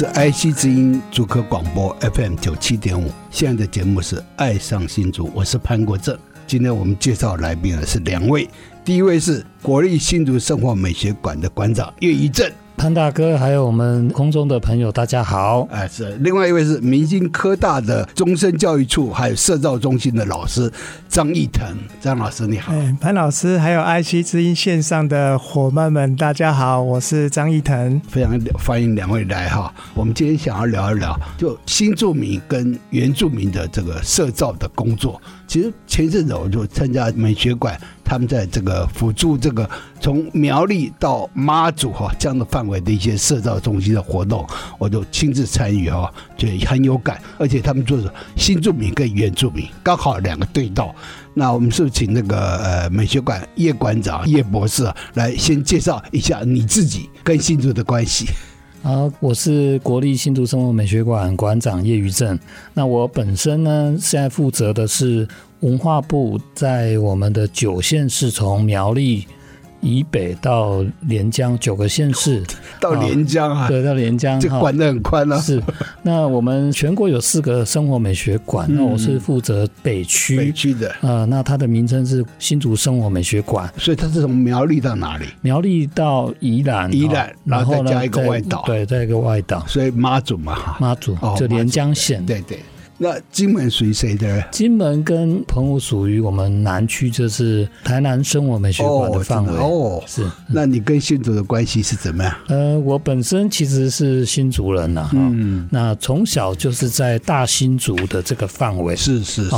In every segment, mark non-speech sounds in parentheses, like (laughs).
是 IC 之音主科广播 FM 九七点五，现在的节目是《爱上新竹》，我是潘国正。今天我们介绍来宾的是两位，第一位是国立新竹生活美学馆的馆长叶一正。潘大哥，还有我们空中的朋友，大家好。哎，是另外一位是明星科大的终身教育处还有社造中心的老师张义腾，张老师你好。哎，潘老师，还有 IC 之音线上的伙伴们，大家好，我是张义腾，非常欢迎两位来哈。我们今天想要聊一聊，就新住民跟原住民的这个社造的工作。其实前阵子我就参加美学馆，他们在这个辅助这个从苗栗到妈祖哈这样的范围的一些社造中心的活动，我就亲自参与哈，就很有感。而且他们做的新住民跟原住民刚好两个对道。那我们是不是请那个呃美学馆叶馆长叶博士来先介绍一下你自己跟新竹的关系？啊，我是国立新竹生活美学馆馆长叶余正。那我本身呢，现在负责的是文化部在我们的九县市，从苗栗以北到连江九个县市，(laughs) 到连江啊，对，到连江，这管得很宽啊。是，那我们全国有四个生活美学馆，那我是负责北区，北区的，呃，那它的名称是新竹生活美学馆。所以它是从苗栗到哪里？苗栗到宜兰，宜兰，然后再加一个外岛，对，再一个外岛。所以妈祖嘛，妈祖就连江县，对对。那金门属于谁的？金门跟澎湖属于我们南区，就是台南生活美学馆的范围。哦，是。那你跟新竹的关系是怎么样？呃，我本身其实是新竹人呐，嗯，那从小就是在大新竹的这个范围。是是是。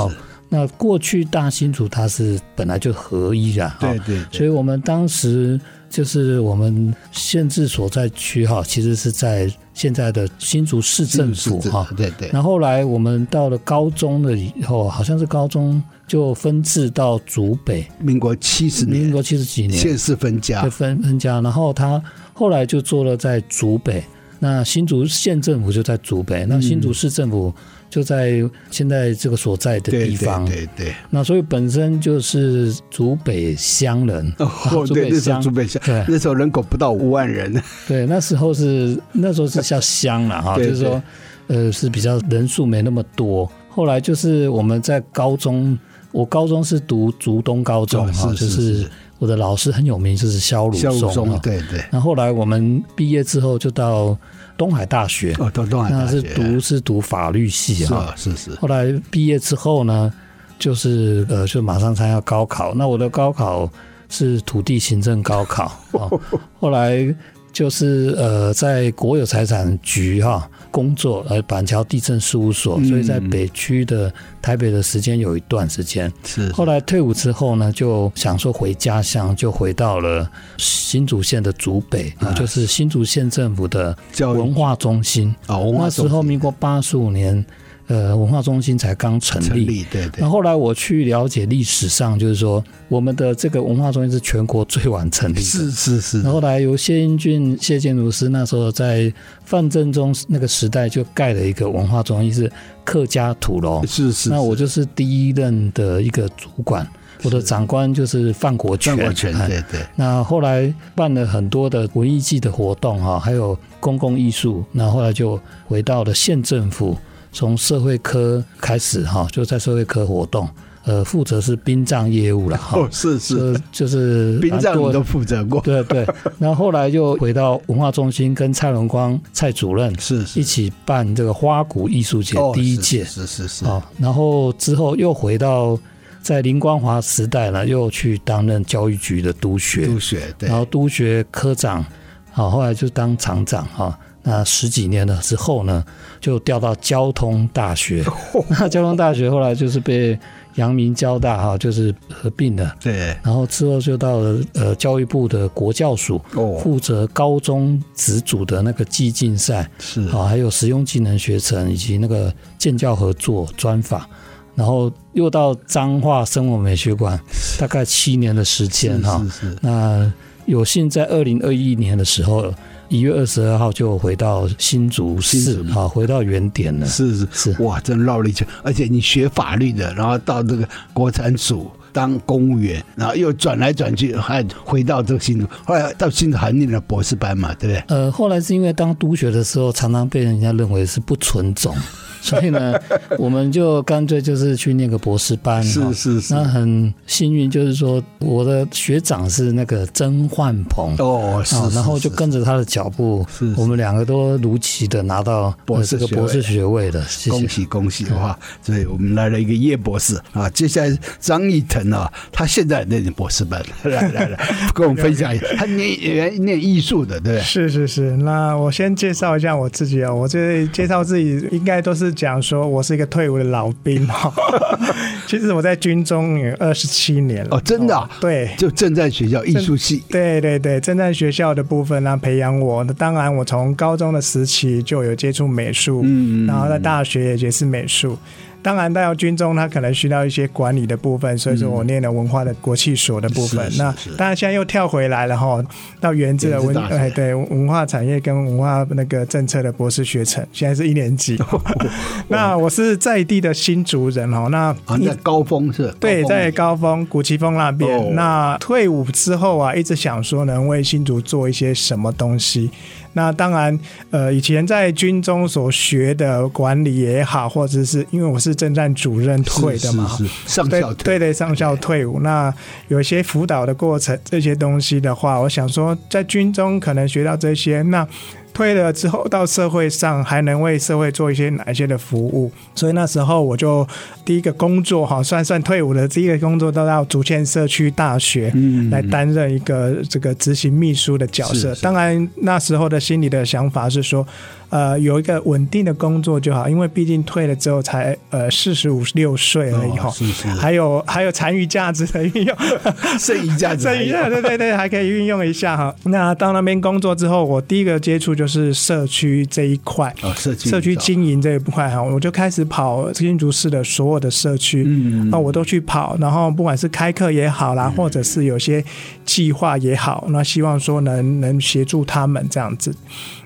那过去大新竹它是本来就合一的，对对。所以我们当时就是我们县治所在区哈，其实是在现在的新竹市政府哈。对对。然后后来我们到了高中了以后，好像是高中就分治到竹北。民国七十年，民国七十几年，县市分家，分分家。然后他后来就做了在竹北，那新竹县政府就在竹北，那新竹市政府。就在现在这个所在的地方，对对，对对。那所以本身就是竹北乡人，哦，竹北乡，竹北乡，对，那时候人口不到五万人。对，那时候是那时候是叫乡了哈，就是说，呃，是比较人数没那么多。后来就是我们在高中，我高中是读竹东高中哈，哦，就是我的老师很有名，就是萧鲁松，对对。那后来我们毕业之后就到。东海大学哦，到东海大学，那是读是读法律系啊，是是。后来毕业之后呢，就是呃，就马上参加高考。那我的高考是土地行政高考啊。(laughs) 后来就是呃，在国有财产局哈。工作，呃，板桥地震事务所，所以在北区的台北的时间有一段时间。是，后来退伍之后呢，就想说回家乡，就回到了新竹县的竹北啊，就是新竹县政府的文化中心。哦，那时候民国八十五年。呃，文化中心才刚成立，成立对对。那后来我去了解历史上，就是说我们的这个文化中心是全国最晚成立的，是是是。后来由谢英俊谢建如师那时候在范正中那个时代就盖了一个文化中心，是客家土楼，是是，是。那我就是第一任的一个主管，我的长官就是范国权，范国权对对。那后来办了很多的文艺季的活动哈，还有公共艺术，那后来就回到了县政府。从社会科开始哈，就在社会科活动，呃，负责是殡葬业务了哈。哦，是是，就是 (laughs) 殡葬我都负责过。对对，(laughs) 然后后来又回到文化中心，跟蔡荣光蔡主任是一起办这个花鼓艺术节第一届，是是是。啊，然后之后又回到在林光华时代呢，又去担任教育局的督学，督学对，然后督学科长，好，后来就当厂长哈。那十几年了之后呢，就调到交通大学。那 (laughs) 交通大学后来就是被阳明交大哈，就是合并了。对。然后之后就到了呃教育部的国教署，负责高中职组的那个技竞赛，是啊，还有实用技能学程以及那个建教合作专法。然后又到彰化生活美学馆，大概七年的时间哈。是是。那有幸在二零二一年的时候。一月二十二号就回到新竹市，好，回到原点了。是是是，哇，真绕了一圈。而且你学法律的，然后到这个国产署当公务员，然后又转来转去，还回到这个新竹。后来到新竹还念了博士班嘛，对不对？呃，后来是因为当督学的时候，常常被人家认为是不纯种。(laughs) 所以呢，我们就干脆就是去念个博士班。是是是。那很幸运，就是说我的学长是那个曾焕鹏哦，是。然后就跟着他的脚步，是我们两个都如期的拿到博士这个博士学位的。恭喜恭喜的话，所以我们来了一个叶博士啊。接下来张义腾啊，他现在念博士班，(laughs) 来来来，跟我们分享一下。(laughs) 他念原念艺术的，对。是是是。那我先介绍一下我自己啊，我这介绍自己应该都是。讲说我是一个退伍的老兵。哈，(laughs) 其实我在军中有二十七年了。哦，真的、啊、对，就政战学校艺术系，对对对，政战学校的部分呢、啊、培养我，那当然我从高中的时期就有接触美术，嗯，然后在大学也是美术。当然，到军中他可能需要一些管理的部分，所以说我念了文化的国际所的部分。嗯、那当然现在又跳回来了哈，到原自的文哎对文化产业跟文化那个政策的博士学程，现在是一年级。哦、(laughs) 那我是在地的新竹人哈，那在高峰是？对，在高峰古奇峰那边。哦、那退伍之后啊，一直想说能为新竹做一些什么东西。那当然，呃，以前在军中所学的管理也好，或者是因为我是政战主任退的嘛，是是是上校退，对对，上校退伍。那有一些辅导的过程，这些东西的话，我想说，在军中可能学到这些，那。退了之后到社会上还能为社会做一些哪一些的服务？所以那时候我就第一个工作哈，算算退伍的第一个工作都到竹堑社区大学来担任一个这个执行秘书的角色。当然那时候的心里的想法是说。呃，有一个稳定的工作就好，因为毕竟退了之后才呃四十五六岁而已哈，哦、是是还有还有残余价值的运用，(laughs) 剩余价值，(laughs) 剩余价值，对对对，还可以运用一下哈。那到那边工作之后，我第一个接触就是社区这一块，哦、社区社区经营这一块哈，我就开始跑新竹市的所有的社区，嗯，那我都去跑，然后不管是开课也好啦，嗯、或者是有些计划也好，那希望说能能协助他们这样子。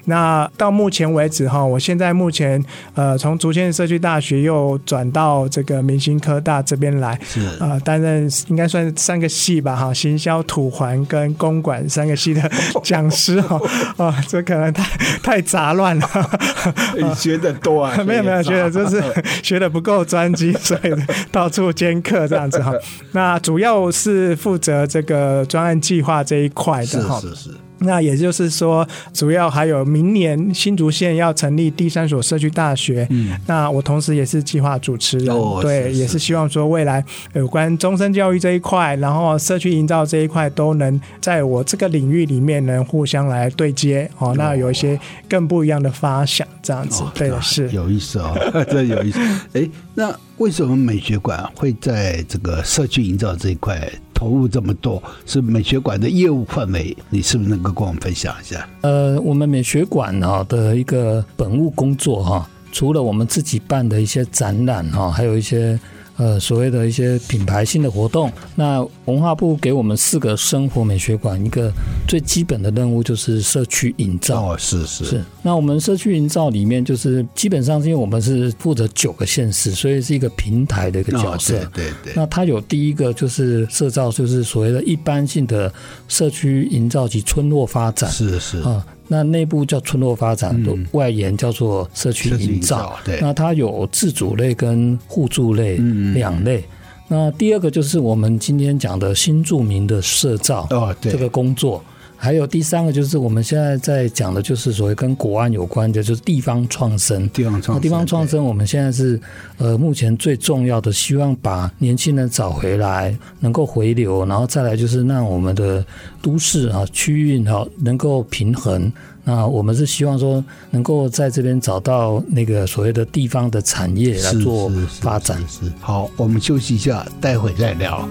那到目前为止哈，我现在目前呃从竹堑社区大学又转到这个明星科大这边来，是呃担任应该算三个系吧哈，行销、土环跟公管三个系的讲师哈啊，(laughs) 这可能太太杂乱了。(laughs) 你学的多啊？(laughs) 没有没有，学的就是学的不够专精，所以到处兼课这样子哈。那主要是负责这个专案计划这一块的哈。是是是。那也就是说，主要还有明年新竹县要成立第三所社区大学。嗯，那我同时也是计划主持人，哦、对，是是也是希望说未来有关终身教育这一块，然后社区营造这一块都能在我这个领域里面能互相来对接。哦，那有一些更不一样的发想，这样子，哦、对，是有意思哦，(laughs) 这有意思。(laughs) 哎，那为什么美学馆会在这个社区营造这一块？投入这么多，是美学馆的业务范围，你是不是能够跟我们分享一下？呃，我们美学馆啊的一个本务工作哈，除了我们自己办的一些展览哈，还有一些。呃，所谓的一些品牌性的活动，那文化部给我们四个生活美学馆一个最基本的任务就是社区营造。哦，是是是。那我们社区营造里面，就是基本上是因为我们是负责九个县市，所以是一一个平台的一个角色。哦、对对对。那它有第一个就是社造，就是所谓的一般性的社区营造及村落发展。是是啊。那内部叫村落发展，的外延叫做社区营造。对，那它有自主类跟互助类两类。那第二个就是我们今天讲的新住民的社造哦，对，这个工作。还有第三个就是我们现在在讲的，就是所谓跟国安有关的，就是地方创生。地方创生，地方创生，我们现在是呃目前最重要的，希望把年轻人找回来，能够回流，然后再来就是让我们的都市啊区域哈能够平衡。那我们是希望说能够在这边找到那个所谓的地方的产业来做发展。好，我们休息一下，待会再聊。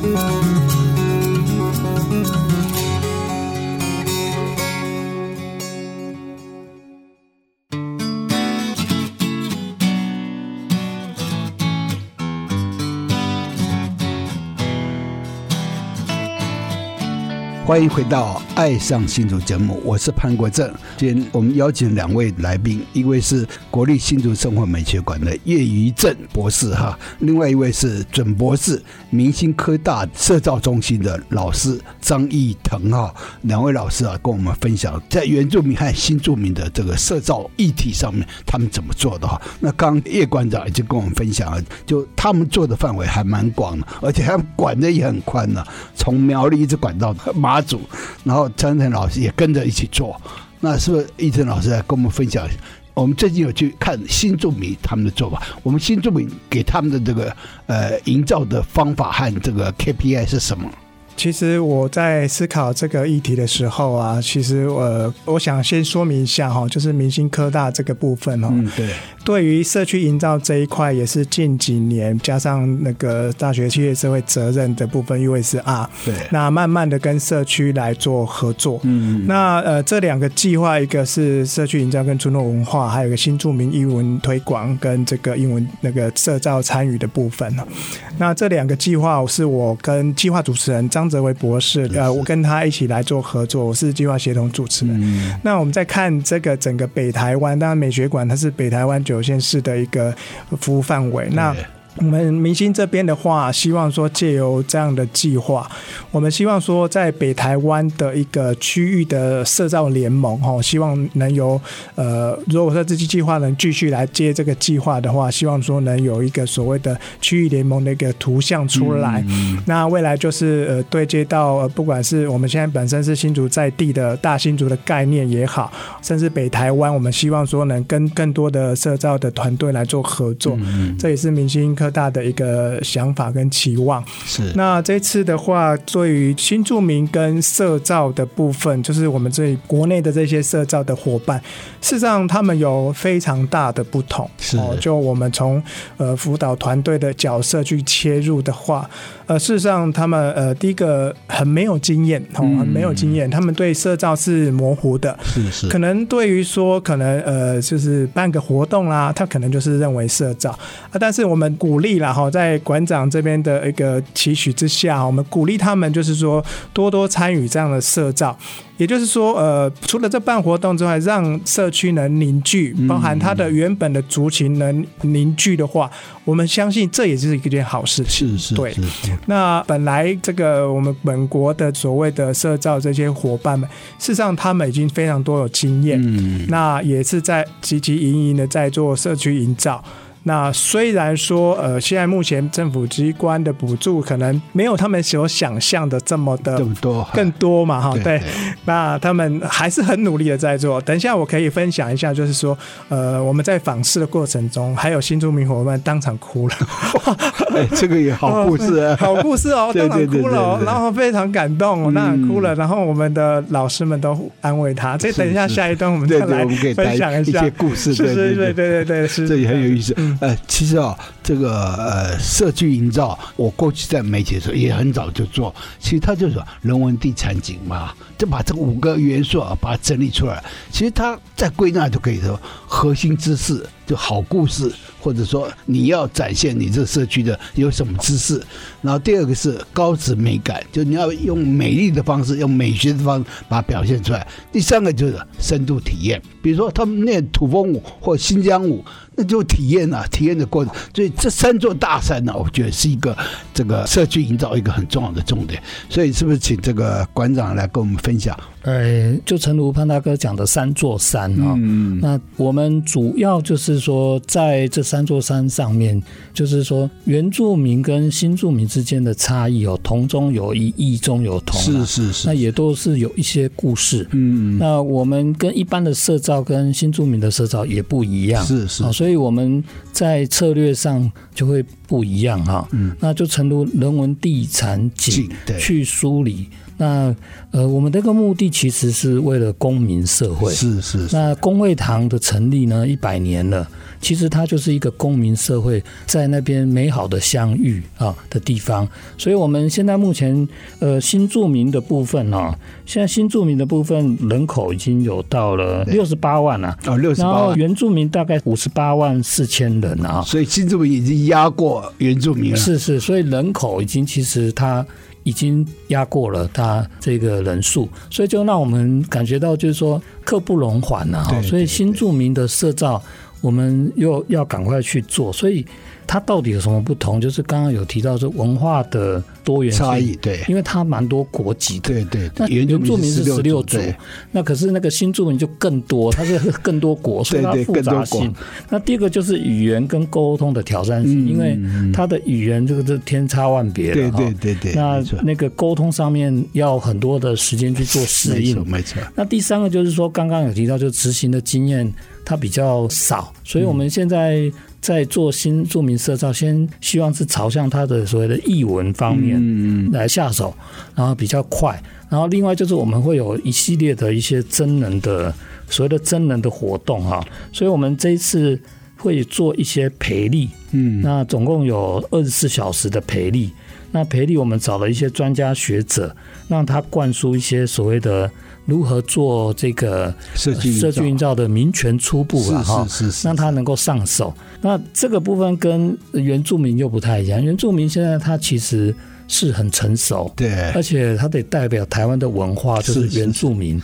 Música 欢迎回到《爱上新竹》节目，我是潘国正。今天我们邀请两位来宾，一位是国立新竹生活美学馆的叶余正博士哈，另外一位是准博士，明星科大社造中心的老师张义腾哈。两位老师啊，跟我们分享在原住民和新住民的这个社造议题上面，他们怎么做的哈。那刚叶馆长已经跟我们分享了，就他们做的范围还蛮广的，而且他们管的也很宽呢，从苗栗一直管到马。组，然后张腾老师也跟着一起做，那是不是易晨老师来跟我们分享？我们最近有去看新著名他们的做法，我们新著名给他们的这个呃营造的方法和这个 KPI 是什么？其实我在思考这个议题的时候啊，其实我我想先说明一下哈，就是明星科大这个部分哈，嗯，对，对于社区营造这一块，也是近几年加上那个大学企业社会责任的部分 USR，对，那慢慢的跟社区来做合作，嗯，那呃这两个计划，一个是社区营造跟村落文化，还有一个新著名英文推广跟这个英文那个社造参与的部分，那这两个计划是我跟计划主持人张泽维博士，呃，我跟他一起来做合作，我是计划协同主持人。嗯、那我们在看这个整个北台湾，当然美学馆它是北台湾九有限市的一个服务范围。那我们明星这边的话，希望说借由这样的计划，我们希望说在北台湾的一个区域的社造联盟，哈，希望能由呃，如果说这期计划能继续来接这个计划的话，希望说能有一个所谓的区域联盟的一个图像出来。嗯、那未来就是呃，对接到呃，不管是我们现在本身是新竹在地的大新竹的概念也好，甚至北台湾，我们希望说能跟更多的社造的团队来做合作。嗯、这也是明星科大的一个想法跟期望是。那这次的话，对于新住民跟社造的部分，就是我们这里国内的这些社造的伙伴，事实上他们有非常大的不同。是。就我们从呃辅导团队的角色去切入的话，呃，事实上他们呃第一个很没有经验，哦，很没有经验，他们对社造是模糊的。是是。可能对于说可能呃就是办个活动啦，他可能就是认为社造啊，但是我们鼓鼓励了哈，在馆长这边的一个期许之下，我们鼓励他们，就是说多多参与这样的社造。也就是说，呃，除了这办活动之外，让社区能凝聚，包含他的原本的族群能凝聚的话，我们相信这也是一件好事情。是是，对。那本来这个我们本国的所谓的社造这些伙伴们，事实上他们已经非常多有经验，嗯，那也是在积极营营的在做社区营造。那虽然说，呃，现在目前政府机关的补助可能没有他们所想象的这么的多，更多嘛，哈，对。那他们还是很努力的在做。等一下我可以分享一下，就是说，呃，我们在访视的过程中，还有新住民伙伴当场哭了。(laughs) 哎，这个也好故事啊，(laughs) 好故事哦，当场哭了，然后非常感动，当场哭了。然后我们的老师们都安慰他。这等一下下一段我们再来分享一下故事，对对对对对是，这也很有意思。呃，其实啊，这个呃，社区营造，我过去在媒体的时候也很早就做。其实它就是人文地产景嘛，就把这五个元素啊，把它整理出来。其实它再归纳就可以说，核心知识就好故事，或者说你要展现你这个社区的有什么知识。然后第二个是高质美感，就你要用美丽的方式，用美学的方式把它表现出来。第三个就是深度体验，比如说他们练土风舞或新疆舞。那就体验啊，体验的过程。所以这三座大山呢，我觉得是一个这个社区营造一个很重要的重点。所以是不是请这个馆长来跟我们分享？呃，就诚如潘大哥讲的三座山啊，嗯，那我们主要就是说，在这三座山上面，就是说原住民跟新住民之间的差异哦，同中有异，异中有同，是是是，那也都是有一些故事。嗯，那我们跟一般的社造跟新住民的社造也不一样，是是，所以我们在策略上就会不一样哈。嗯，那就诚如人文地产景去梳理。那呃，我们这个目的其实是为了公民社会。是是，是。那公会堂的成立呢，一百年了，其实它就是一个公民社会在那边美好的相遇啊的地方。所以我们现在目前呃新住民的部分啊，现在新住民的部分人口已经有到了六十八万了哦，六十八万。然后原住民大概五十八万四千人啊，所以新住民已经压过原住民了。是是，所以人口已经其实它。已经压过了他这个人数，所以就让我们感觉到，就是说刻不容缓呐。所以新著名的社造，我们又要赶快去做。所以。它到底有什么不同？就是刚刚有提到说文化的多元差异，对，因为它蛮多国籍的，对对。那原住民是十六族，那可是那个新住民就更多，它是 (laughs) 更多国，所以它复杂性。那第二个就是语言跟沟通的挑战性，因为它的语言这个是天差万别，对对对对。那那个沟通上面要很多的时间去做适应，没错。那第三个就是说，刚刚有提到，就执行的经验它比较少，所以我们现在。在做新著名社造，先希望是朝向他的所谓的译文方面来下手，然后比较快。然后另外就是我们会有一系列的一些真人的所谓的真人的活动哈，所以我们这一次会做一些培力，嗯，那总共有二十四小时的培力。那培力我们找了一些专家学者，让他灌输一些所谓的。如何做这个设计设计营造的民权初步了？哈，是是是，让他能够上手。那这个部分跟原住民又不太一样。原住民现在他其实是很成熟，对，而且他得代表台湾的文化，就是原住民。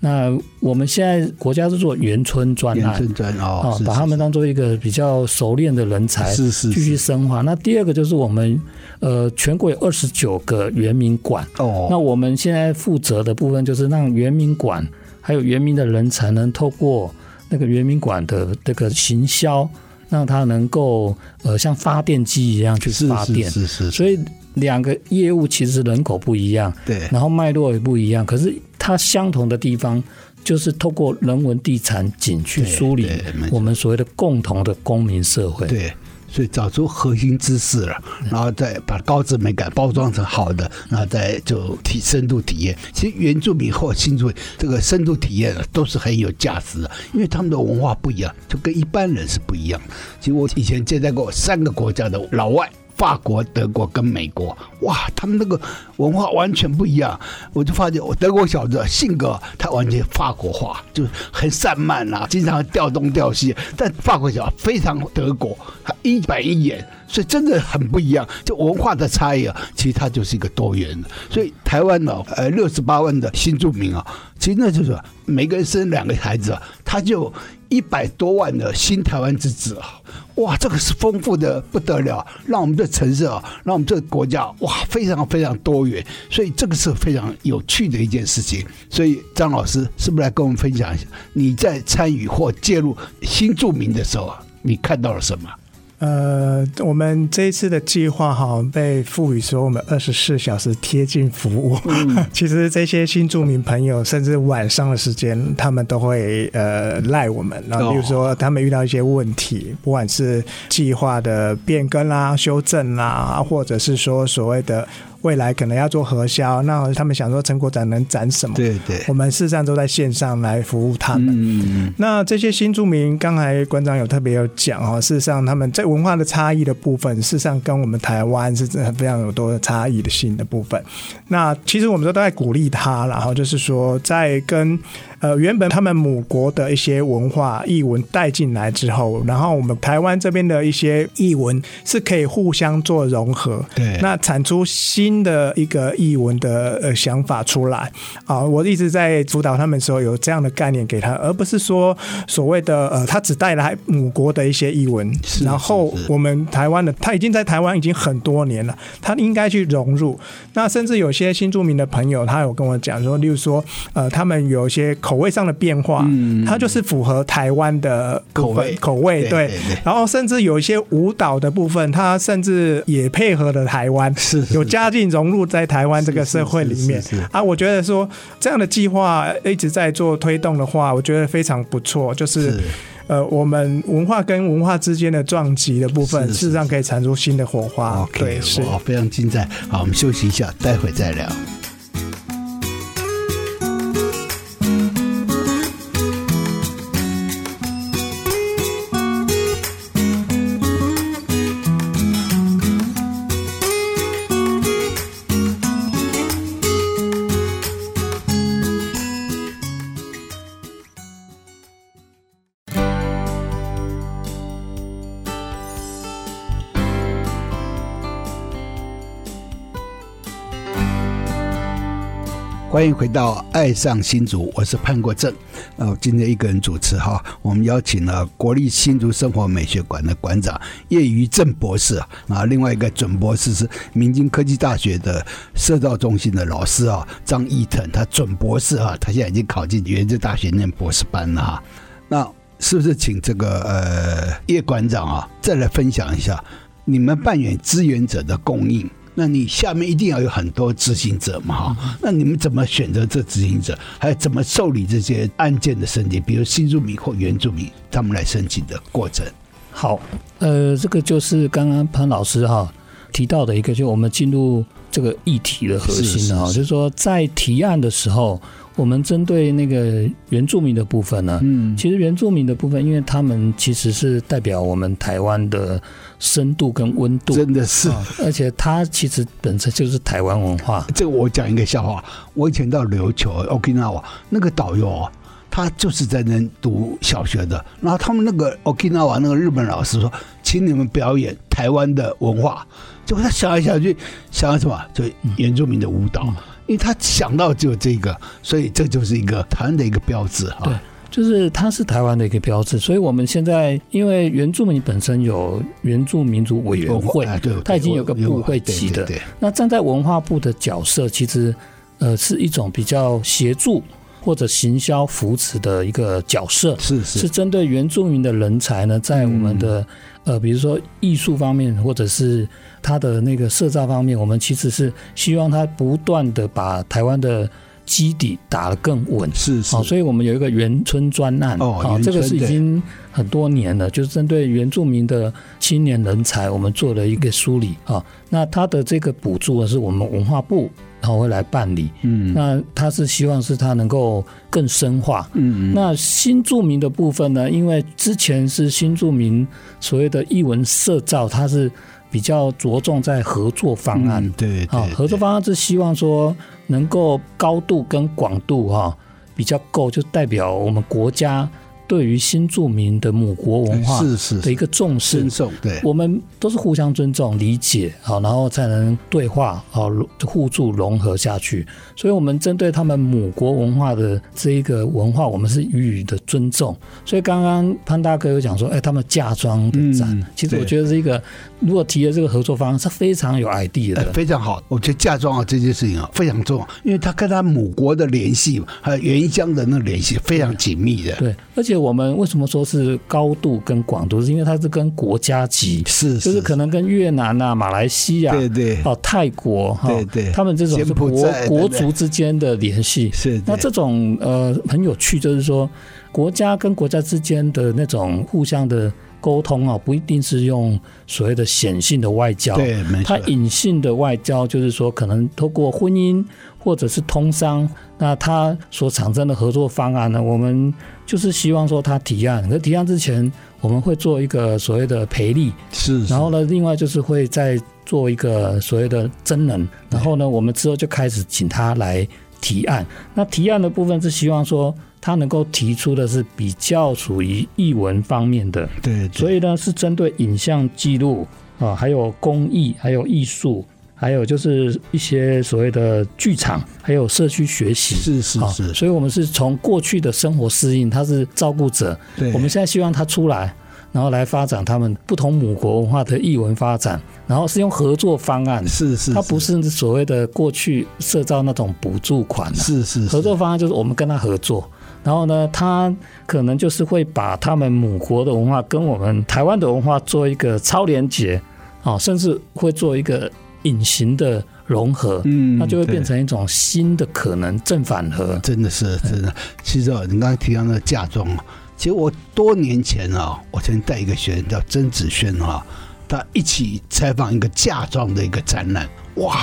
那我们现在国家是做原村专案，哦，把他们当做一个比较熟练的人才，是是，继续深化。那第二个就是我们呃，全国有二十九个原民馆，哦，那我们现在负责的部分就是让原民馆还有原民的人才能透过那个原民馆的这个行销，让他能够呃像发电机一样去发电，是是，所以。两个业务其实人口不一样，对，然后脉络也不一样，可是它相同的地方就是透过人文地产景去梳理我们所谓的共同的公民社会。对，所以找出核心知识了，然后再把高质美感包装成好的，然后再就体深度体验。其实原住民或新住民这个深度体验都是很有价值的，因为他们的文化不一样，就跟一般人是不一样。其实我以前接待过三个国家的老外。法国、德国跟美国，哇，他们那个文化完全不一样。我就发现，我德国小子性格他完全法国化，就是很散漫啊，经常调东调西。但法国小子非常德国，他一板一眼，所以真的很不一样。就文化的差异啊，其实它就是一个多元的。所以台湾呢，呃，六十八万的新住民啊，其实那就是每个人生两个孩子啊，他就。一百多万的新台湾之子啊，哇，这个是丰富的不得了，让我们这城市啊，让我们这个国家哇，非常非常多元，所以这个是非常有趣的一件事情。所以张老师是不是来跟我们分享一下，你在参与或介入新住民的时候，你看到了什么？呃，我们这一次的计划哈，被赋予说我们二十四小时贴近服务。嗯、(laughs) 其实这些新住民朋友，甚至晚上的时间，他们都会呃赖我们。然后比如说他们遇到一些问题，不管是计划的变更啦、修正啦，或者是说所谓的。未来可能要做核销，那他们想说成果展能展什么？对对，我们事实上都在线上来服务他们。嗯，那这些新住民，刚才馆长有特别有讲哦，事实上他们在文化的差异的部分，事实上跟我们台湾是真的非常有多的差异的性的部分。那其实我们都在鼓励他，然后就是说在跟。呃，原本他们母国的一些文化译文带进来之后，然后我们台湾这边的一些译文是可以互相做融合，对，那产出新的一个译文的呃想法出来啊。我一直在辅导他们的时候有这样的概念给他，而不是说所谓的呃他只带来母国的一些译文，然后我们台湾的他已经在台湾已经很多年了，他应该去融入。那甚至有些新住民的朋友，他有跟我讲说，例如说呃他们有一些。口味上的变化，嗯，它就是符合台湾的口味口味对，对，对，然后甚至有一些舞蹈的部分，它甚至也配合了台湾，是，是有加进融入在台湾这个社会里面啊。我觉得说这样的计划一直在做推动的话，我觉得非常不错，就是。是呃，我们文化跟文化之间的撞击的部分，事实上可以产出新的火花。OK，对，是，非常精彩。好，我们休息一下，待会再聊。欢迎回到《爱上新竹》，我是潘国正。呃，今天一个人主持哈，我们邀请了国立新竹生活美学馆的馆长叶余正博士啊，另外一个准博士是明经科技大学的社造中心的老师啊，张义腾，他准博士啊，他现在已经考进原子大学念博士班了哈。那是不是请这个呃叶馆长啊，再来分享一下你们扮演支援者的供应？那你下面一定要有很多执行者嘛哈？那你们怎么选择这执行者？还有怎么受理这些案件的申请？比如新住民或原住民他们来申请的过程？好，呃，这个就是刚刚潘老师哈提到的一个，就我们进入这个议题的核心了哈，就是说在提案的时候。我们针对那个原住民的部分呢，嗯，其实原住民的部分，因为他们其实是代表我们台湾的深度跟温度，真的是，而且他其实本身就是台湾文化。这个我讲一个笑话，我以前到琉球 Okinawa 那个导游，他就是在那读小学的，然后他们那个 Okinawa 那个日本老师说，请你们表演台湾的文化，结果他想来想去想要什么，就原住民的舞蹈。因为他想到就这个，所以这就是一个台湾的一个标志哈。对，就是它是台湾的一个标志。所以我们现在因为原住民本身有原住民族委员会，它已经有个部会级的。那站在文化部的角色，其实呃是一种比较协助或者行销扶持的一个角色。是是，是针对原住民的人才呢，在我们的呃比如说艺术方面或者是。他的那个社造方面，我们其实是希望它不断的把台湾的基底打得更稳，是是，所以我们有一个原村专案，哦，这个是已经很多年了，就是针对原住民的青年人才，我们做了一个梳理。啊。那他的这个补助是我们文化部然后会来办理，嗯，那他是希望是他能够更深化，嗯，嗯。那新住民的部分呢，因为之前是新住民所谓的译文社造，它是。比较着重在合作方案，嗯、对，对，合作方案是希望说能够高度跟广度哈比较够，就代表我们国家。对于新住民的母国文化的一个重视，对，我们都是互相尊重、理解，好，然后才能对话，好，互助融合下去。所以，我们针对他们母国文化的这一个文化，我们是予以的尊重。所以，刚刚潘大哥有讲说，哎，他们嫁妆的展，嗯，其实我觉得是一个，如果提了这个合作方案，是非常有 idea 的，非常好。我觉得嫁妆啊这件事情啊非常重要，因为他跟他母国的联系，还有原乡的那个联系非常紧密的，对，而且。我们为什么说是高度跟广度？是因为它是跟国家级，是，就是可能跟越南啊、马来西亚，对对，哦，泰国，对对，他们这种是国国族之间的联系。是，那这种呃很有趣，就是说国家跟国家之间的那种互相的沟通啊，不一定是用所谓的显性的外交，对，没错。它隐性的外交就是说，可能透过婚姻或者是通商，那它所产生的合作方案呢，我们。就是希望说他提案，可提案之前我们会做一个所谓的培力，是，然后呢，另外就是会再做一个所谓的真人，然后呢，我们之后就开始请他来提案。那提案的部分是希望说他能够提出的是比较属于译文方面的，对，所以呢是针对影像记录啊，还有工艺，还有艺术。还有就是一些所谓的剧场，还有社区学习，是是是，所以我们是从过去的生活适应，他是照顾者，对，我们现在希望他出来，然后来发展他们不同母国文化的译文发展，然后是用合作方案，是是，他不是所谓的过去社造那种补助款，是是，合作方案就是我们跟他合作。然后呢，他可能就是会把他们母国的文化跟我们台湾的文化做一个超连结，啊，甚至会做一个隐形的融合，嗯，那就会变成一种新的可能正反合，真的是真的。其实啊，你刚刚提到那个嫁妆啊，其实我多年前啊，我曾经带一个学生叫曾子轩啊，他一起采访一个嫁妆的一个展览，哇。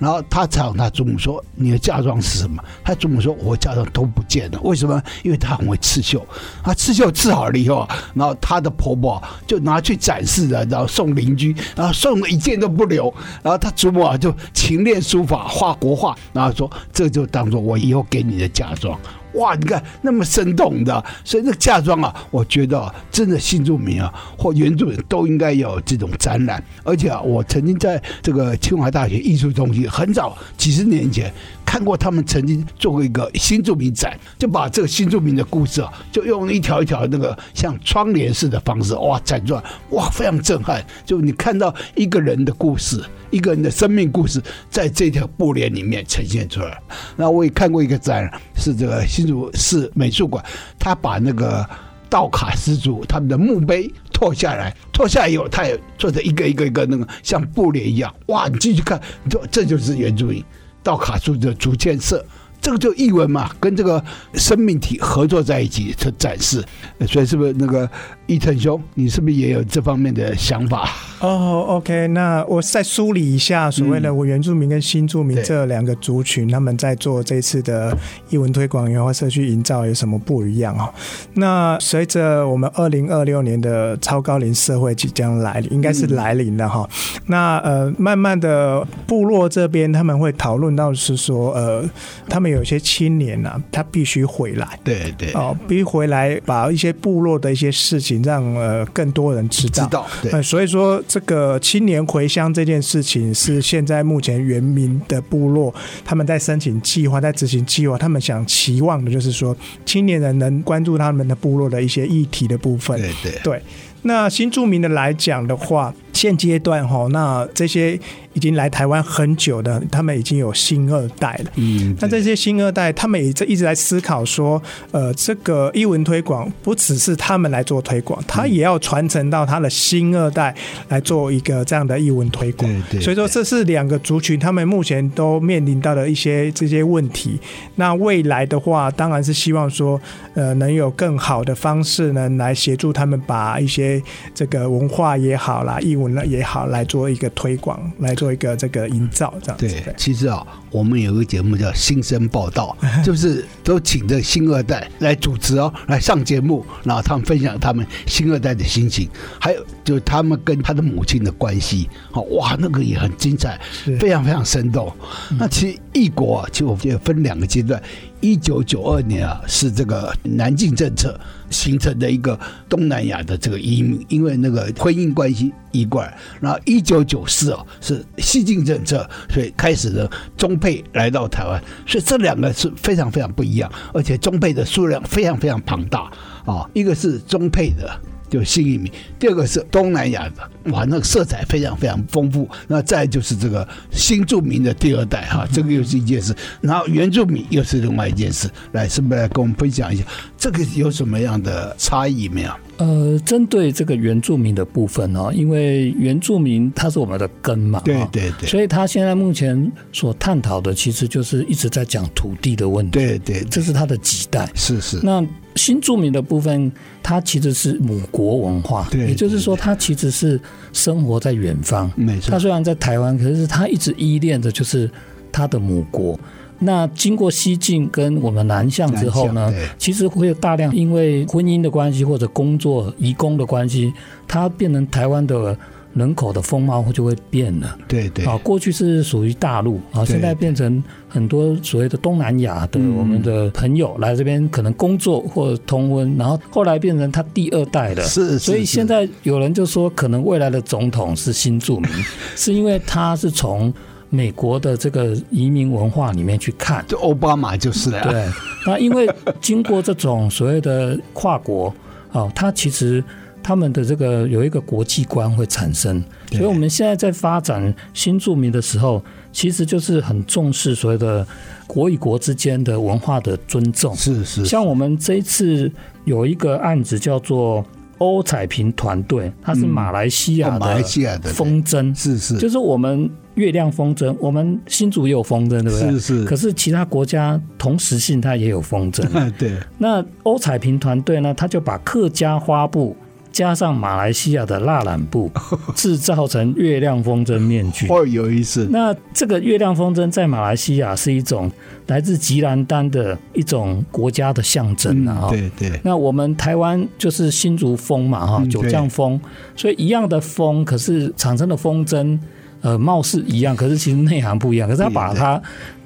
然后他采访他祖母说：“你的嫁妆是什么？”他祖母说：“我嫁妆都不见了。为什么？因为他很会刺绣。他刺绣刺好了以后，然后他的婆婆就拿去展示了，然后送邻居，然后送了一件都不留。然后他祖母啊就勤练书法，画国画，然后说这就当做我以后给你的嫁妆。”哇，你看那么生动的，所以这个嫁妆啊，我觉得，真的新住民啊或原住民都应该有这种展览。而且啊，我曾经在这个清华大学艺术中心很早几十年前看过他们曾经做过一个新住民展，就把这个新住民的故事啊，就用一条一条那个像窗帘式的方式哇展出来，哇非常震撼。就你看到一个人的故事。一个人的生命故事在这条布帘里面呈现出来。那我也看过一个展，是这个新是美术馆，他把那个道卡斯族他们的墓碑拓下来，拓下来以后，他也做成一个一个一个那个像布帘一样。哇，你进去看，这这就是原住民道卡族的竹签社。这个就译文嘛，跟这个生命体合作在一起的展示，所以是不是那个一腾兄，你是不是也有这方面的想法？哦、，OK，那我再梳理一下所谓的我原住民跟新住民这两个族群，他们在做这次的译文推广、文化社区营造有什么不一样啊？那随着我们二零二六年的超高龄社会即将来临，应该是来临了哈。那呃，慢慢的部落这边他们会讨论到是说，呃，他们有。有些青年啊，他必须回来，对对，哦，必须回来，把一些部落的一些事情让呃更多人知道。知道，对。呃，所以说这个青年回乡这件事情，是现在目前原民的部落他们在申请计划，在执行计划，他们想期望的就是说，青年人能关注他们的部落的一些议题的部分。对对对。那新住民的来讲的话，现阶段哈，那这些。已经来台湾很久的，他们已经有新二代了。嗯，那这些新二代，他们也在一直在思考说，呃，这个译文推广不只是他们来做推广，他也要传承到他的新二代来做一个这样的译文推广。对对。所以说，这是两个族群他们目前都面临到的一些这些问题。那未来的话，当然是希望说，呃，能有更好的方式呢，来协助他们把一些这个文化也好啦，译文也好，来做一个推广，来做。一个这个营造这样子。对，其实啊，我们有个节目叫《新生报道》，(laughs) 就是都请着新二代来主持哦，来上节目，然后他们分享他们新二代的心情，还有就是他们跟他的母亲的关系。好哇，那个也很精彩，非常非常生动。那其实异国啊，其实我觉得分两个阶段。一九九二年啊，是这个南进政策形成的一个东南亚的这个移民，因为那个婚姻关系移过来。然后一九九四啊，是西进政策，所以开始了中配来到台湾。所以这两个是非常非常不一样，而且中配的数量非常非常庞大啊。一个是中配的。就新移民，第二个是东南亚的，哇，那个色彩非常非常丰富。那再就是这个新住民的第二代哈，这个又是一件事。然后原住民又是另外一件事。来，是不是来跟我们分享一下这个有什么样的差异没有？呃，针对这个原住民的部分哦，因为原住民他是我们的根嘛，对对对，所以他现在目前所探讨的其实就是一直在讲土地的问题，对对，这是他的几代。是是。那新住民的部分，它其实是母国文化，对，也就是说，他其实是生活在远方，没错。他虽然在台湾，可是他一直依恋的就是他的母国。那经过西进跟我们南向之后呢，其实会有大量因为婚姻的关系或者工作移工的关系，它变成台湾的人口的风貌就会变了。对对。啊，过去是属于大陆啊，现在变成很多所谓的东南亚的我们的朋友来这边可能工作或者通婚，然后后来变成他第二代了。是。所以现在有人就说，可能未来的总统是新住民，(laughs) 是因为他是从。美国的这个移民文化里面去看，就奥巴马就是了。对，那因为经过这种所谓的跨国，(laughs) 哦，它其实他们的这个有一个国际观会产生。所以我们现在在发展新住民的时候，其实就是很重视所谓的国与国之间的文化的尊重。是是，像我们这一次有一个案子叫做。欧彩萍团队，他是马来西亚的，马来西亚的风筝，是是，就是我们月亮风筝，我们新竹也有风筝，对不对？是是。可是其他国家同时性，它也有风筝。(laughs) 对。那欧彩萍团队呢？他就把客家花布。加上马来西亚的蜡染布，(laughs) 制造成月亮风筝面具。哦，有意思。那这个月亮风筝在马来西亚是一种来自吉兰丹的一种国家的象征啊。对对。那我们台湾就是新竹风嘛，哈，九降风，所以一样的风，可是产生的风筝，呃，貌似一样，可是其实内涵不一样。可是他把它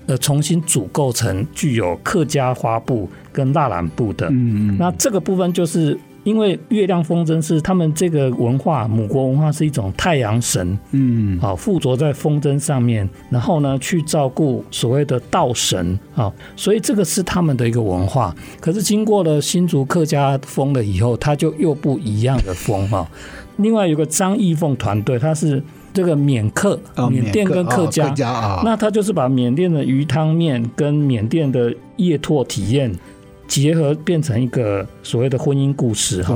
呃重新组构成具有客家花布跟蜡染布的。嗯嗯。那这个部分就是。因为月亮风筝是他们这个文化，母国文化是一种太阳神，嗯，好附着在风筝上面，然后呢去照顾所谓的道神，啊，所以这个是他们的一个文化。可是经过了新竹客家风了以后，它就又不一样的风哈。另外有个张义凤团队，他是这个缅客，缅甸跟客家，客家啊，那他就是把缅甸的鱼汤面跟缅甸的叶拓体验。结合变成一个所谓的婚姻故事哈，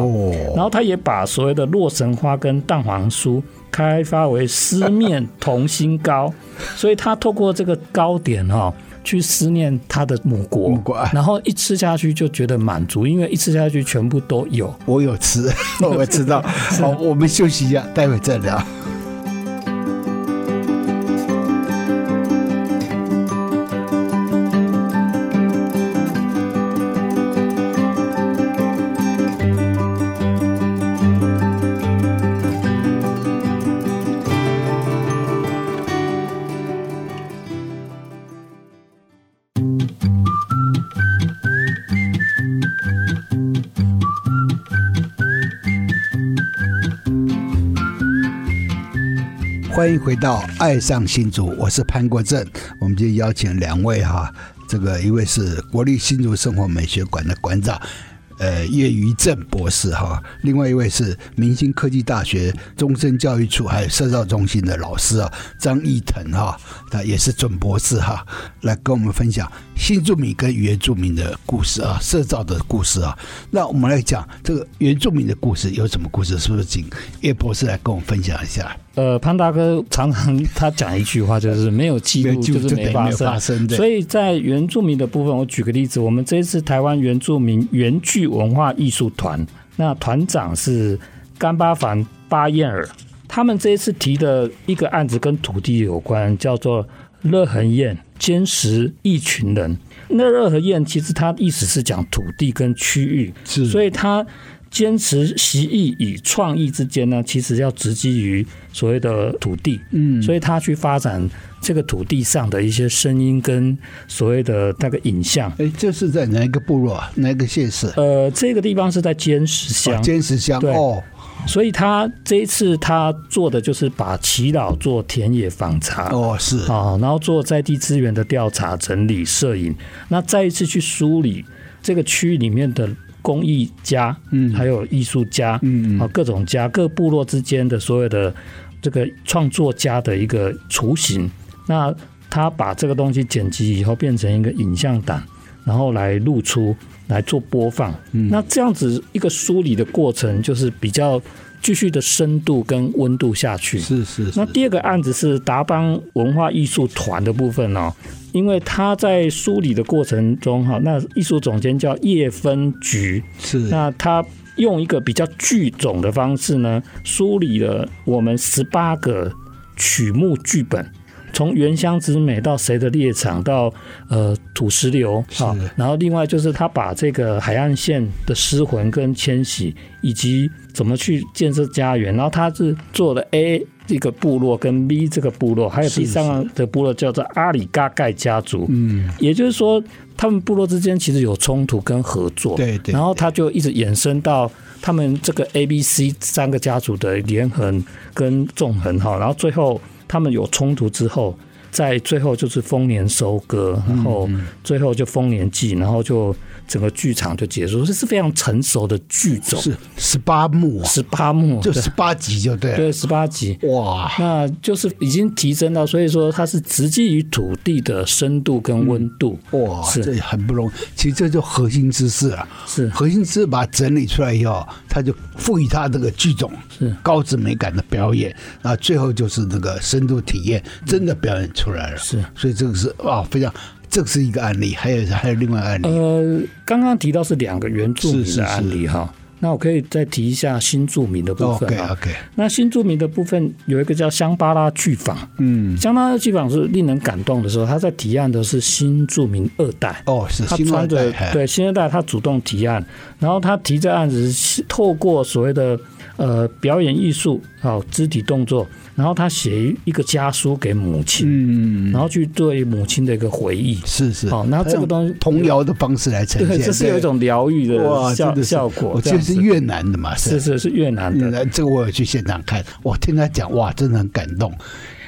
然后他也把所谓的洛神花跟蛋黄酥开发为思念同心糕，(laughs) 所以他透过这个糕点哈，去思念他的母国，然后一吃下去就觉得满足，因为一吃下去全部都有。我有吃，(laughs) 我知道。(laughs) 好，我们休息一下，待会再聊。欢迎回到《爱上新竹》，我是潘国正。我们今天邀请两位哈，这个一位是国立新竹生活美学馆的馆长。呃，叶余正博士哈，另外一位是明星科技大学终身教育处还有社造中心的老师啊，张义腾哈，他也是准博士哈，来跟我们分享新住民跟原住民的故事啊，社造的故事啊。那我们来讲这个原住民的故事有什么故事？是不是请叶博士来跟我们分享一下？呃，潘大哥常常他讲一句话，就是没有记录就是没发生。发生所以在原住民的部分，我举个例子，我们这一次台湾原住民原剧文化艺术团，那团长是甘巴凡巴燕尔，他们这一次提的一个案子跟土地有关，叫做热恒宴坚实一群人。那热恒宴其实它意思是讲土地跟区域，所以它。坚持习艺与创意之间呢，其实要直基于所谓的土地，嗯，所以他去发展这个土地上的一些声音跟所谓的那个影像。哎，这是在哪一个部落啊？哪一个县市？呃，这个地方是在坚石乡。尖石乡对哦，所以他这一次他做的就是把祈祷做田野访查哦，是啊，然后做在地资源的调查、整理、摄影，那再一次去梳理这个区域里面的。工艺家，嗯，还有艺术家，嗯，啊，各种家，各部落之间的所有的这个创作家的一个雏形，那他把这个东西剪辑以后变成一个影像档，然后来露出来做播放，嗯，那这样子一个梳理的过程就是比较。继续的深度跟温度下去，是是，是。那第二个案子是达邦文化艺术团的部分哦，因为他在梳理的过程中哈，那艺术总监叫叶分菊，是。那他用一个比较剧种的方式呢，梳理了我们十八个曲目剧本。从原乡之美到谁的猎场到呃土石流啊，然后另外就是他把这个海岸线的失魂跟迁徙，以及怎么去建设家园，然后他是做了 A 这个部落跟 B 这个部落，还有第三个的部落叫做阿里嘎盖家族，嗯，也就是说他们部落之间其实有冲突跟合作，对对，然后他就一直延伸到他们这个 A、B、C 三个家族的连横跟纵横哈，然后最后。他们有冲突之后，在最后就是丰年收割，然后最后就丰年祭，然后就整个剧场就结束，这是非常成熟的剧种，是十八幕，十八幕。就十八集就对，对，十八集，哇，那就是已经提升到，所以说它是直击于土地的深度跟温度，哇，是。这很不容易，其实这就核心知识啊，是。核心知识把它整理出来以后，它就赋予它这个剧种是。高质美感的表演，那最后就是那个深度体验，真的表演出来了，是，所以这个是啊非常。这是一个案例，还有还有另外案例。呃，刚刚提到是两个原住民的案例哈，那我可以再提一下新住民的部分。OK OK。那新住民的部分有一个叫香巴拉剧坊，嗯，香巴拉剧坊是令人感动的时候，他在提案的是新住民二代。哦，是他穿着对新二代，他主动提案，然后他提这案子是透过所谓的呃表演艺术，好肢体动作。然后他写一个家书给母亲，嗯，然后去对母亲的一个回忆，是是，好，然后这个东西童谣的方式来呈现，这是有一种疗愈的效效果。我记得是越南的嘛，是是是越南的，这个我有去现场看，我，听他讲，哇，真的很感动。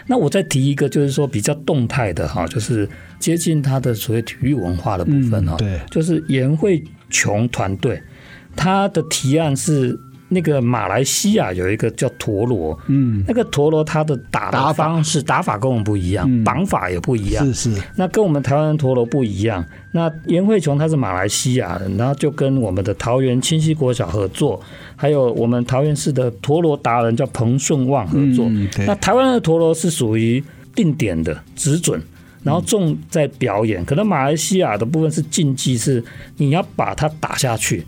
那我再提一个，就是说比较动态的哈，就是接近他的所谓体育文化的部分哈，对，就是颜慧琼团队，他的提案是。那个马来西亚有一个叫陀螺，嗯，那个陀螺它的打的方式打法跟我们不一样，绑法也不一样，是是。那跟我们台湾的陀螺不一样。那颜慧琼她是马来西亚人，然后就跟我们的桃园清溪国小合作，还有我们桃园市的陀螺达人叫彭顺旺合作。那台湾的陀螺是属于定点的指准，然后重在表演。可能马来西亚的部分是竞技，是你要把它打下去。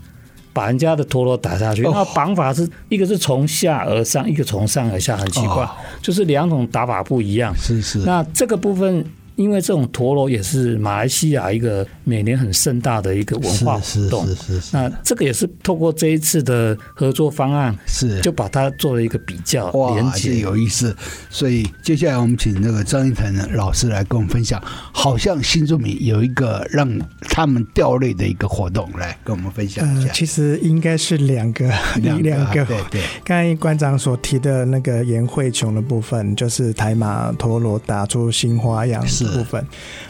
把人家的陀螺打下去，那绑法是一个是从下而上，一个从上而下，很奇怪，就是两种打法不一样。是是，那这个部分。因为这种陀螺也是马来西亚一个每年很盛大的一个文化活动，是是是，是。那这个也是透过这一次的合作方案，是就把它做了一个比较连接，有意思。所以接下来我们请那个张一腾老师来跟我们分享，好像新住民有一个让他们掉泪的一个活动，来跟我们分享一下。呃、其实应该是两个，(laughs) 两个，个对对。刚才馆长所提的那个颜慧琼的部分，就是台马陀螺打出新花样。是。部分，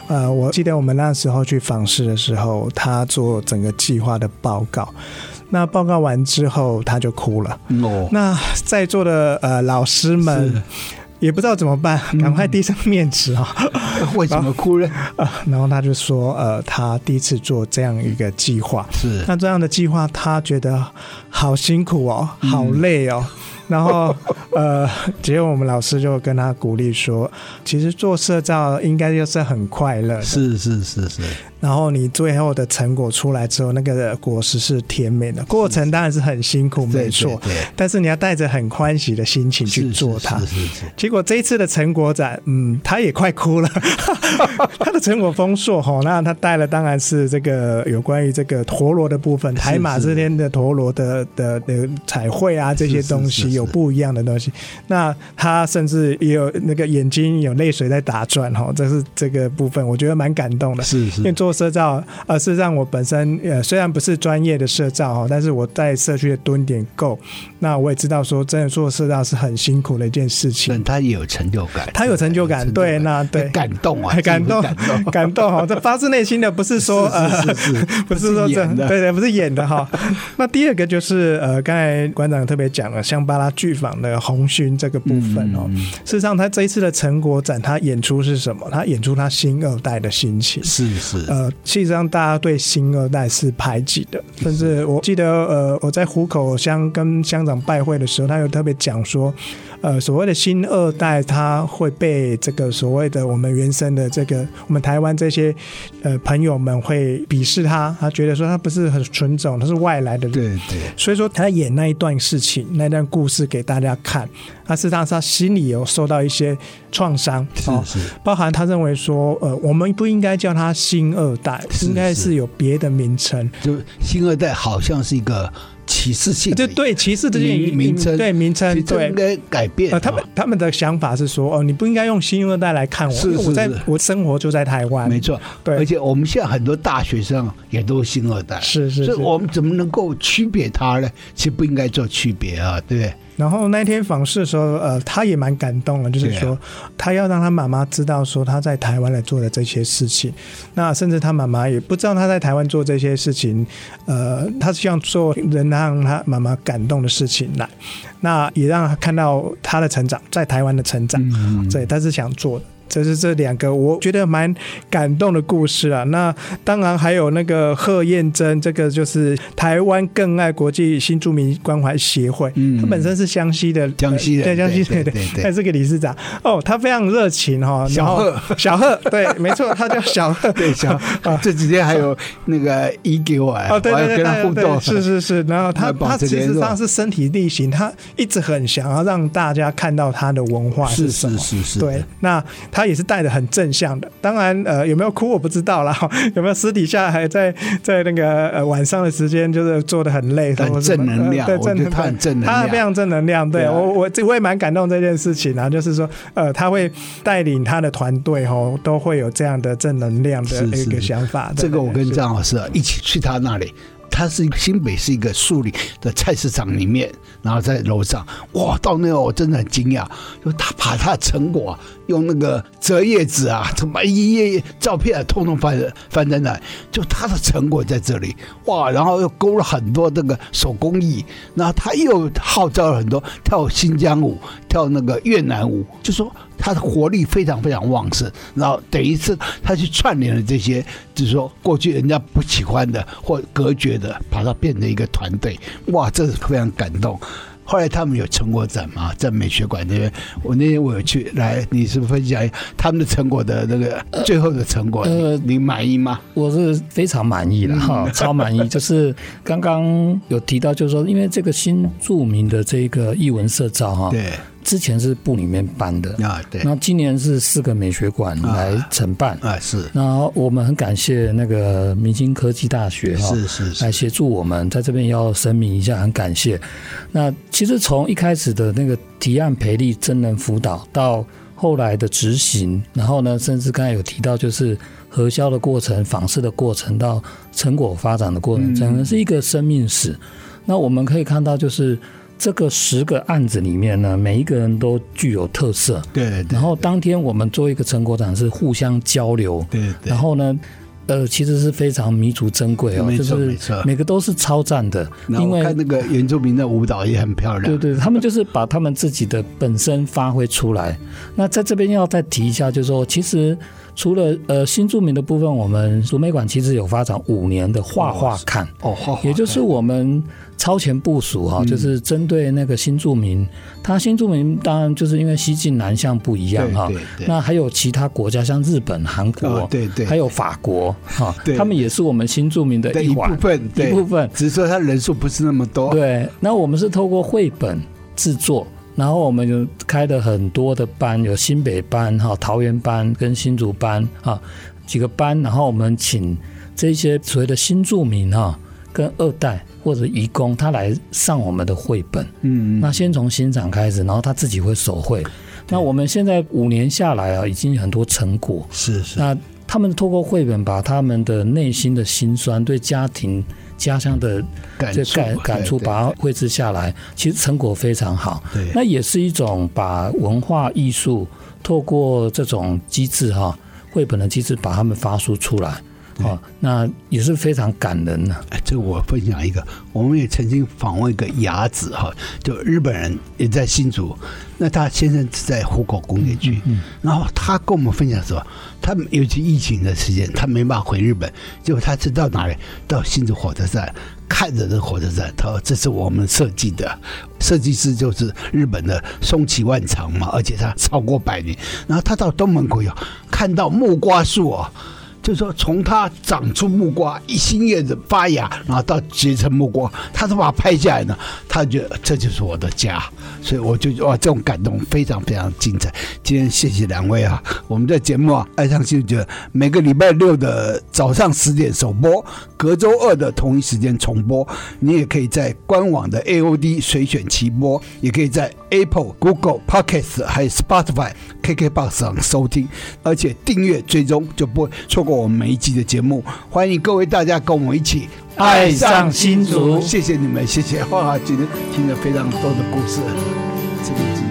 呃，我记得我们那时候去访视的时候，他做整个计划的报告，那报告完之后他就哭了。哦，那在座的呃老师们也不知道怎么办，赶快递上面纸啊！(laughs) 为什么哭呢？啊，(laughs) 然后他就说，呃，他第一次做这样一个计划，是那这样的计划，他觉得好辛苦哦，好累哦。嗯然后，呃，结果我们老师就跟他鼓励说，其实做社造应该就是很快乐。是是是是。然后你最后的成果出来之后，那个果实是甜美的。过程当然是很辛苦，没错。但是你要带着很欢喜的心情去做它。是是是。结果这一次的成果展，嗯，他也快哭了。(laughs) 他的成果丰硕哈，那他带了当然是这个有关于这个陀螺的部分，台马这边的陀螺的的的彩绘啊这些东西有不一样的东西。那他甚至也有那个眼睛有泪水在打转哈，这是这个部分，我觉得蛮感动的。是是。因为做社造，而是让我本身呃虽然不是专业的社造哈，但是我在社区的蹲点够，那我也知道说真的做社造是很辛苦的一件事情。他也有成就感，他有成就感，对，那对感动啊，(laughs) 感动 (laughs) 感动哈，这发自内心的，不是说 (laughs) 呃不是说这对对，不是演的哈。那第二个就是呃刚才馆长特别讲了香巴拉剧坊的红勋这个部分哦，事实上他这一次的成果展，他演出是什么？他演出他新二代的心情，是是呃。呃，实际上大家对新二代是排挤的，甚至我记得，呃，我在虎口乡跟乡长拜会的时候，他有特别讲说。呃，所谓的新二代，他会被这个所谓的我们原生的这个我们台湾这些呃朋友们会鄙视他，他觉得说他不是很纯种，他是外来的人。对对。所以说他演那一段事情，那段故事给大家看，他事实上他心里有受到一些创伤，是是，包含他认为说，呃，我们不应该叫他新二代，应该是有别的名称。就新二代好像是一个。歧视性，就对歧视这些名称，对名称，对应该改变。呃，他们他们的想法是说，哦，你不应该用新二代来看我，是是是，因为我在我生活就在台湾，没错，对。而且我们现在很多大学生也都是新二代，是是，是，所以我们怎么能够区别他呢？其实不应该做区别啊，对不对？然后那天访视的时候，呃，他也蛮感动的，就是说他要让他妈妈知道说他在台湾来做的这些事情。那甚至他妈妈也不知道他在台湾做这些事情，呃，他是希望做能让他妈妈感动的事情来，那也让他看到他的成长，在台湾的成长，嗯、对，他是想做的。这是这两个我觉得蛮感动的故事啊。那当然还有那个贺燕珍，这个就是台湾更爱国际新住民关怀协会，嗯，他本身是湘西的，江西的，对江西对对对，他是个理事长哦，他非常热情哈。小贺，小贺，对，没错，他叫小贺，(laughs) 对小贺。(laughs) 这几天还有那个一给我，哦，对对对对，是是是。然后他他其实上是身体力行，他一直很想要让大家看到他的文化是什么，是是是。对，那他。他也是带的很正向的，当然，呃，有没有哭我不知道啦，(laughs) 有没有私底下还在在那个呃晚上的时间就是做的很累，很正能量，呃、对，正他很正能量，他非常正能量。对，我我我也蛮感动这件事情啊，就是说，呃，他会带领他的团队哦，都会有这样的正能量的一个想法。是是这个我跟张老师啊一起去他那里。他是新北是一个树林的菜市场里面，然后在楼上，哇，到那我真的很惊讶，就他把他的成果用那个折页纸啊，什么一页页照片啊，通通翻翻在那，就他的成果在这里，哇，然后又勾了很多这个手工艺，然后他又号召了很多跳新疆舞、跳那个越南舞，就说。他的活力非常非常旺盛，然后等于是他去串联了这些，就是说过去人家不喜欢的或隔绝的，把它变成一个团队，哇，这是非常感动。后来他们有成果展嘛，在美学馆那边，我那天我有去，来，你是不是分享他们的成果的那个最后的成果？呃，你满意吗？我是非常满意的哈，超满意。(laughs) 就是刚刚有提到，就是说，因为这个新著名的这个艺文社造哈，对。之前是部里面办的啊，对。那今年是四个美学馆来承办啊，是。那我们很感谢那个明星科技大学哈，是是是，来协助我们，在这边要声明一下，很感谢。那其实从一开始的那个提案培力真人辅导，到后来的执行，然后呢，甚至刚才有提到就是核销的过程、访视的过程，到成果发展的过程，整个是一个生命史。那我们可以看到就是。这个十个案子里面呢，每一个人都具有特色。对，对，对。然后当天我们做一个成果展，是互相交流。对，对。然后呢，呃，其实是非常弥足珍贵哦，就是每个都是超赞的。因为看那个原住民的舞蹈也很漂亮。对对，(laughs) 他们就是把他们自己的本身发挥出来。那在这边要再提一下，就是说，其实。除了呃新著名的部分，我们竹美馆其实有发展五年的画画看。哦，画画，也就是我们超前部署哈，就是针对那个新著名，他新著名当然就是因为西进南向不一样哈，那还有其他国家像日本、韩国，对对，还有法国 (laughs) 哈，他们也是我们新著名的一部分，一部分，只是说他人数不是那么多。对，那我们是透过绘本制作。然后我们就开了很多的班，有新北班、哈桃园班跟新竹班啊几个班，然后我们请这些所谓的新住民哈跟二代或者移工，他来上我们的绘本。嗯，那先从欣赏开始，然后他自己会手绘。那我们现在五年下来啊，已经有很多成果。是是。那他们透过绘本，把他们的内心的辛酸，对家庭。家乡的这感感触，把它绘制下来，其实成果非常好。对，那也是一种把文化艺术透过这种机制哈，绘本的机制把它们发出出来。哦，那也是非常感人的。哎，这我分享一个，我们也曾经访问一个雅子哈，就日本人也在新竹，那他先生是在湖口工业区，嗯，嗯，然后他跟我们分享说，他尤其疫情的时间，他没办法回日本，结果他是到哪里？到新竹火车站，看着这火车站，他说这是我们设计的，设计师就是日本的松崎万长嘛，而且他超过百年，然后他到东门口有看到木瓜树啊。就是说，从它长出木瓜，一新叶子发芽，然后到结成木瓜，他都把它拍下来呢。他觉得这就是我的家，所以我就哇，这种感动非常非常精彩。今天谢谢两位啊，我们的节目啊，爱上新竹每个礼拜六的早上十点首播，隔周二的同一时间重播。你也可以在官网的 AOD 随选齐播，也可以在 Apple、Google Podcast 还有 Spotify、KKBox 上收听，而且订阅追踪就不会错过过。我们每一集的节目。欢迎各位大家跟我们一起爱上新竹，谢谢你们，谢谢。哇，今天听了非常多的故事，这个。